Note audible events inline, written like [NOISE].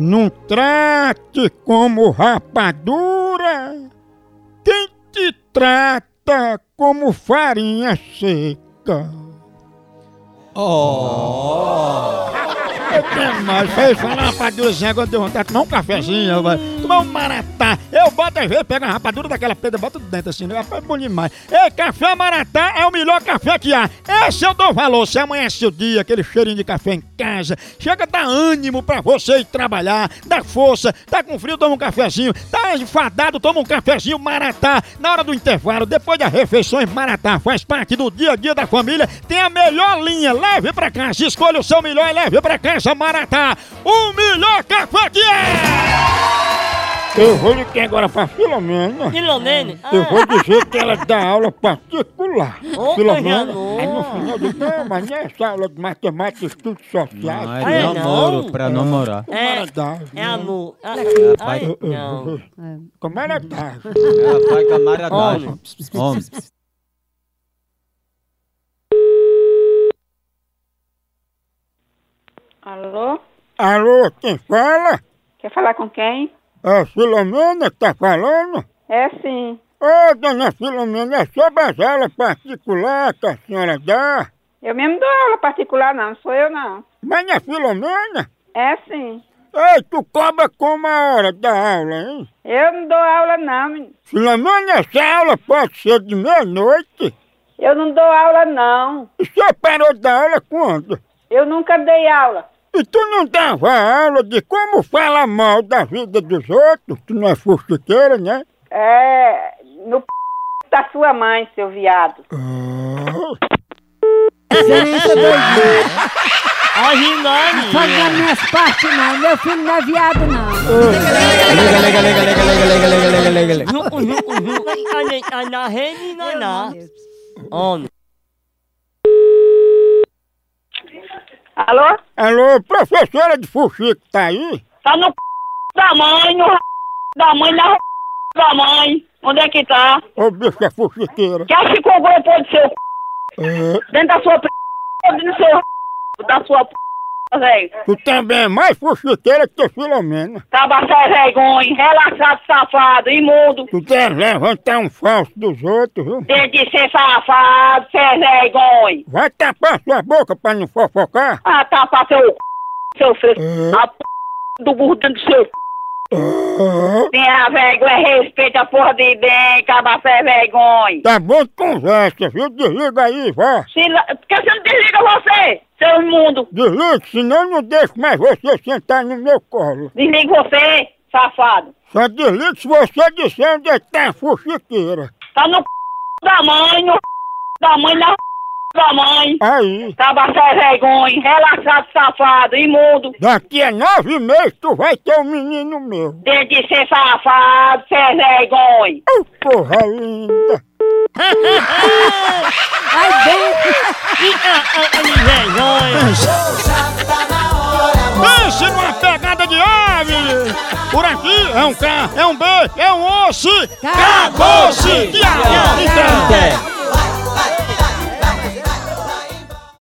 Não trate como rapadura quem te trata como farinha seca. [LAUGHS] Eu tenho mais, fez falar rapadurazinha, agora deu vontade de tomar um cafezinho, vai. tomar um maratá. Eu boto às vezes, pego a rapadura daquela pedra, boto dentro assim, né? é bom demais. Ei, café maratá é o melhor café que há. Esse eu dou valor, se amanhece o dia, aquele cheirinho de café em casa, chega a dar ânimo pra você ir trabalhar, dá força, tá com frio, toma um cafezinho, tá enfadado, toma um cafezinho maratá. Na hora do intervalo, depois das refeições, maratá faz parte do dia a dia da família, tem a melhor linha, leve pra casa, escolha o seu melhor e leve pra casa. Maratá, o melhor café que é! Eu vou ligar agora pra Filomena. Filomene? Eu vou dizer que ela dá aula particular. Ô, Filomena. Aí no final eu digo, não, mas não é essa aula de matemática e estudos sociais. Mas Ah, é namoro, não? pra namorar. É, é amor. Ah, pai. ai, não. Com Maratá. Ela faz camaradagem. Homem. Alô? Alô, quem fala? Quer falar com quem? É a Filomena que tá falando? É sim. Ô, dona Filomena, é sobre as aulas particulares que a senhora dá? Eu mesmo dou aula particular, não, sou eu não. Mas não é Filomena? É sim. Ei, tu cobra como a hora da aula, hein? Eu não dou aula não, menino. Filomena, essa aula pode ser de meia-noite? Eu não dou aula não. E você parou da aula quando? Eu nunca dei aula. E tu não dava aula de como falar mal da vida dos outros? Tu não é fuxiqueira, né? É. No p da sua mãe, seu viado. Ah, Ai, Rinani. Faz das minhas partes não, meu filho não é viado não. Lega, lega, lega, lega, lega, lega, lega, lega, lega, lega. Ju, ju, ju. Ai, ai, na rede, na, na. Homem. Alô? Alô, professora de fuxico, tá aí? Tá no p da mãe, no da mãe, na da mãe. Onde é que tá? Ô, bicha fuxiqueira. Quer que ficou grupo do seu p... É, dentro da sua p... dentro do seu da sua p... velho. tu também é mais fuxiqueira que Filomena. Tava sem vergonha, relaxado, safado, imundo. Tu quer levantar um falso dos outros, viu? Tem de ser safado, sem vergonha. Vai tapar sua boca pra não fofocar. Ah, pra seu c... seu filho. É. A p... do burro dentro do seu c... Tenha vergonha, respeita a porra de bem, acaba sem vergonha. tá bom de conversa, viu? Desliga aí, vá. Se la... Por que você não desliga você, seu imundo? Desliga, senão eu não deixo mais você sentar no meu colo. Desliga você, safado. Só desliga se você disser onde é que tá a fuxiqueira. Tá no c... da mãe, no c... da mãe, na c... da mãe. Aí, Tava sem vergonha, relaxado, safado, imundo. daqui a nove meses tu vai ter um menino meu. Tem de ser safado, sem vergonha. Oh, porra linda. Ai, bem. Pense numa pegada de ave! Por aqui é um K, é um B, é um osso! Acabou-se! Acabou-se! Tchau! Até.